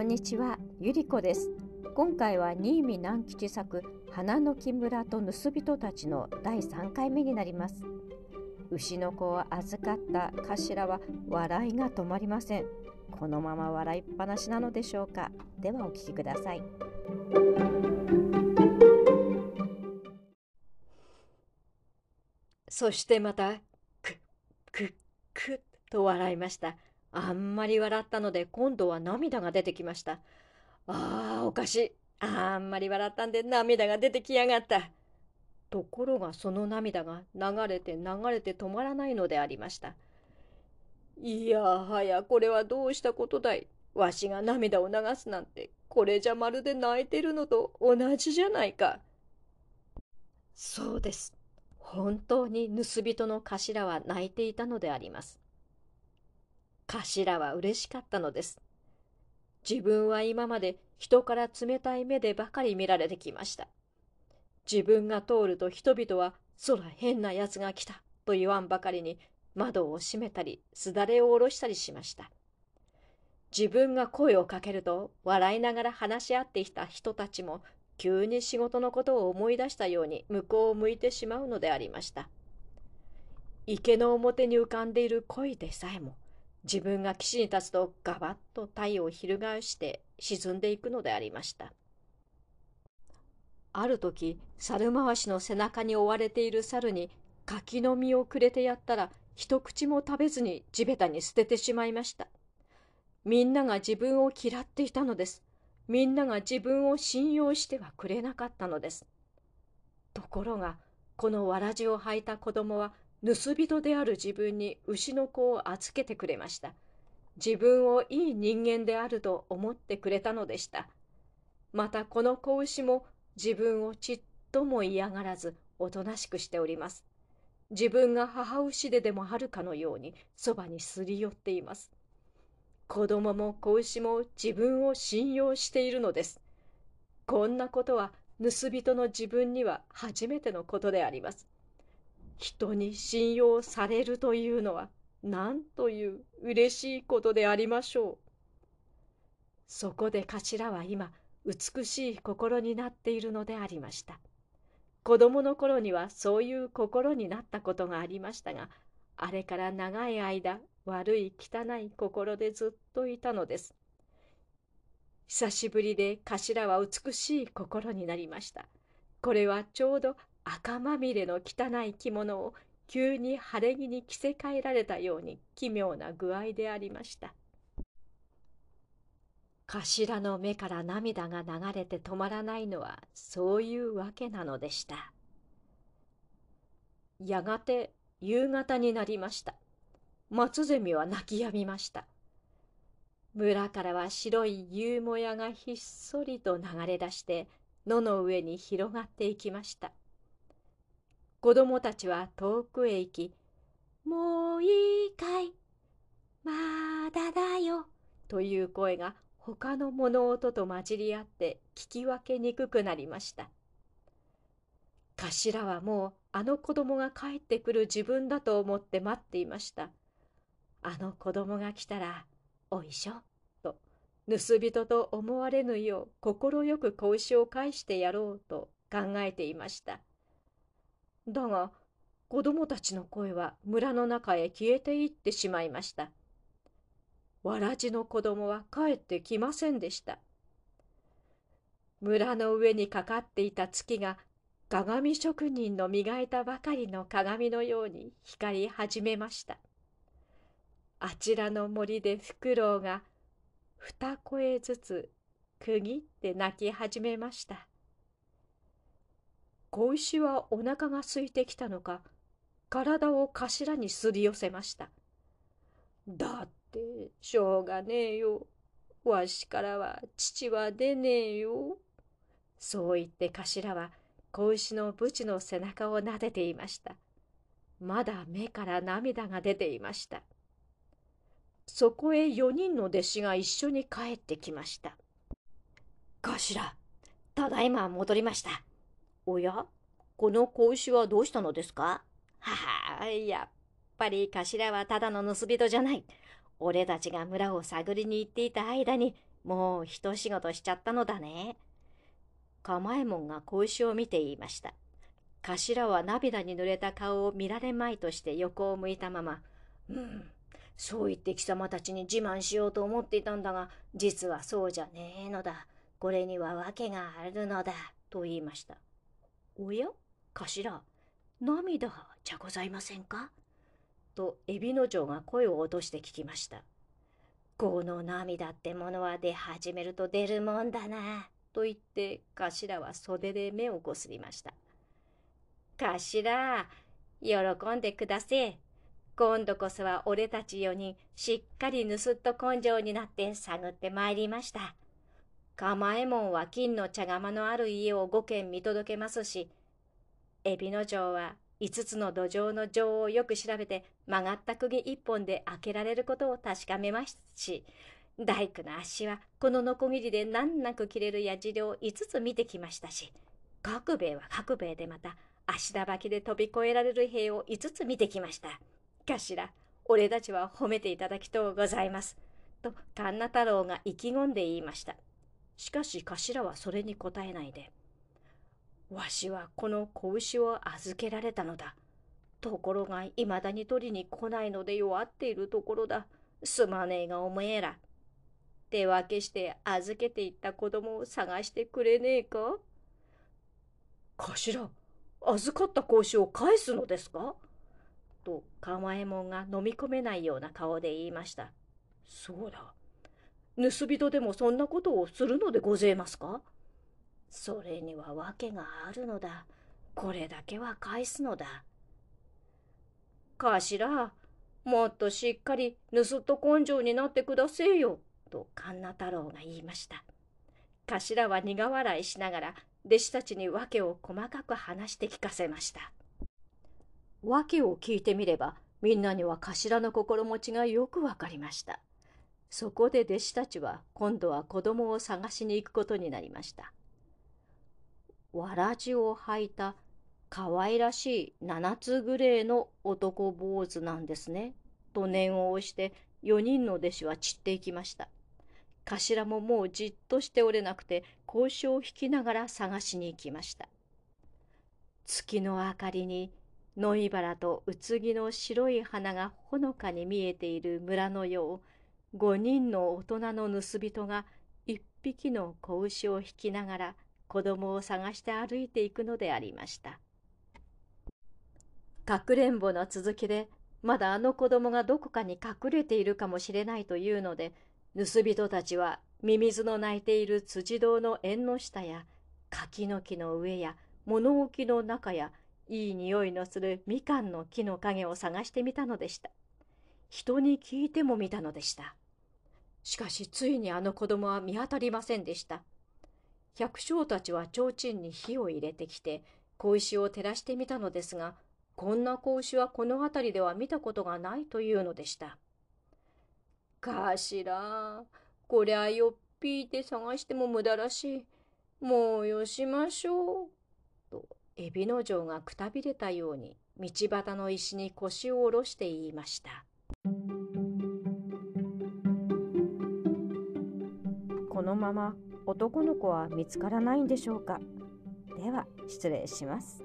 こんにちは、ゆりこです。今回は新見南吉作花の木村と盗人たちの第3回目になります。牛の子を預かった頭は笑いが止まりません。このまま笑いっぱなしなのでしょうか。ではお聞きください。そしてまた、く、く、くっと笑いました。あんまり笑ったので今度は涙が出てきました。ああ、おかしい。あんまり笑ったんで涙が出てきやがった。ところがその涙が流れて流れて止まらないのでありました。いやはやこれはどうしたことだい。わしが涙を流すなんてこれじゃまるで泣いてるのと同じじゃないか。そうです。本当に盗人の頭は泣いていたのであります。頭は嬉しかったのです。自分は今まで人から冷たい目でばかり見られてきました。自分が通ると人々は、そら変な奴が来たと言わんばかりに窓を閉めたり、すだれを下ろしたりしました。自分が声をかけると笑いながら話し合ってきた人たちも急に仕事のことを思い出したように向こうを向いてしまうのでありました。池の表に浮かんでいる鯉でさえも自分が岸に立つとガバッと太陽を翻して沈んでいくのでありました。ある時、猿回しの背中に追われている猿に柿の実をくれてやったら一口も食べずに地べたに捨ててしまいました。みんなが自分を嫌っていたのです。みんなが自分を信用してはくれなかったのです。ところが、このわらじを履いた子供は盗人である自分に牛の子を預けてくれました。自分をいい人間であると思ってくれたのでした。またこの子牛も自分をちっとも嫌がらずおとなしくしております。自分が母牛ででもあるかのようにそばにすり寄っています。子供も子牛も自分を信用しているのです。こんなことは盗人の自分には初めてのことであります。人に信用されるというのは何という嬉しいことでありましょう。そこで頭は今美しい心になっているのでありました。子供の頃にはそういう心になったことがありましたが、あれから長い間悪い汚い心でずっといたのです。久しぶりで頭は美しい心になりました。これはちょうど赤まみれの汚い着物を急に晴れ着に着せ替えられたように奇妙な具合でありました。頭の目から涙が流れて止まらないのはそういうわけなのでした。やがて夕方になりました。松ゼミは泣き止みました。村からは白い夕もやがひっそりと流れ出して野の上に広がっていきました。子供たちは遠くへ行き、もういいかいまだだよという声が他の物音と混じり合って聞き分けにくくなりました。頭はもうあの子供が帰ってくる自分だと思って待っていました。あの子供が来たら、おいしょ、と、盗人と思われぬよう快く子牛を返してやろうと考えていました。だが、子供たちの声は村の中へ消えていってしまいました。わらじの子供は帰ってきませんでした。村の上にかかっていた月が鏡職人の磨いたばかりの鏡のように光り始めました。あちらの森でフクロウが二声ずつ区切って泣き始めました。子牛はお腹が空いてきたのか、体を頭にすり寄せました。だって、しょうがねえよ。わしからは父は出ねえよ。そう言って頭は子牛のブチの背中を撫でていました。まだ目から涙が出ていました。そこへ四人の弟子が一緒に帰ってきました。頭、ただいま戻りました。おや？この子牛はどうしたのですか？はは、やっぱり頭はただの盗人じゃない。俺たちが村を探りに行っていた間に、もう一仕事しちゃったのだね。構えもんが子牛を見て言いました。頭は涙に濡れた顔を見られまいとして横を向いたまま、うん、そう言って貴様たちに自慢しようと思っていたんだが、実はそうじゃねえのだ。これには訳があるのだ。と言いました。おや？頭、涙じゃございませんか？と、エビの城が声を落として聞きました。この涙ってものは出始めると出るもんだな。と言って、頭は袖で目をこすりました。頭、喜んでくだせえ。今度こそは俺たち4人しっかり盗っ人根性になって探ってまいりました。構えもんは金の茶釜のある家を5軒見届けますし、エビの城は5つの土壌の情をよく調べて曲がった釘一本で開けられることを確かめますし、大工の足はこのノコギリで難なく切れる矢印を5つ見てきましたし、各兵衛は各兵衛でまた足だばきで飛び越えられる兵を5つ見てきました。頭、俺たちは褒めていただきとうございます。と、神奈太郎が意気込んで言いました。しかし頭はそれに答えないで、わしはこの子牛を預けられたのだ。ところがいまだに取りに来ないので弱っているところだ。すまねえがおめえら。手分けして預けていった子供を探してくれねえか？頭、預かった子牛を返すのですか？と、構えもんが飲み込めないような顔で言いました。そうだ。盗人でもそんなことをするのでごぜえますか？それには訳があるのだ。これだけは返すのだ。頭、もっとしっかり盗人根性になってくだせえよ。と神奈太郎が言いました。頭は苦笑いしながら弟子たちに訳を細かく話して聞かせました。訳を聞いてみればみんなには頭の心持ちがよくわかりました。そこで弟子たちは今度は子供を探しに行くことになりました。わらじを履いた可愛らしい七つグレーの男坊主なんですね。と念を押して4人の弟子は散っていきました。頭ももうじっとしておれなくて交渉を引きながら探しに行きました。月の明かりに野いばらとうつぎの白い花がほのかに見えている村のよう5人の大人の盗人が一匹の子牛を引きながら子供を探して歩いていくのでありました。かくれんぼの続きで、まだあの子供がどこかに隠れているかもしれないというので、盗人たちはミミズの鳴いている辻堂の縁の下や、柿の木の上や物置の中や、いい匂いのするみかんの木の影を探してみたのでした。人に聞いてもみたのでした。しかしついにあの子供は見当たりませんでした。百姓たちは提灯に火を入れてきて小石を照らしてみたのですがこんな子牛はこの辺りでは見たことがないというのでした。かしら、こりゃよっぴいて探しても無駄らしい。もうよしましょう。と、エビの城がくたびれたように道端の石に腰を下ろして言いました。のまま男の子は見つからないんでしょうか？では失礼します。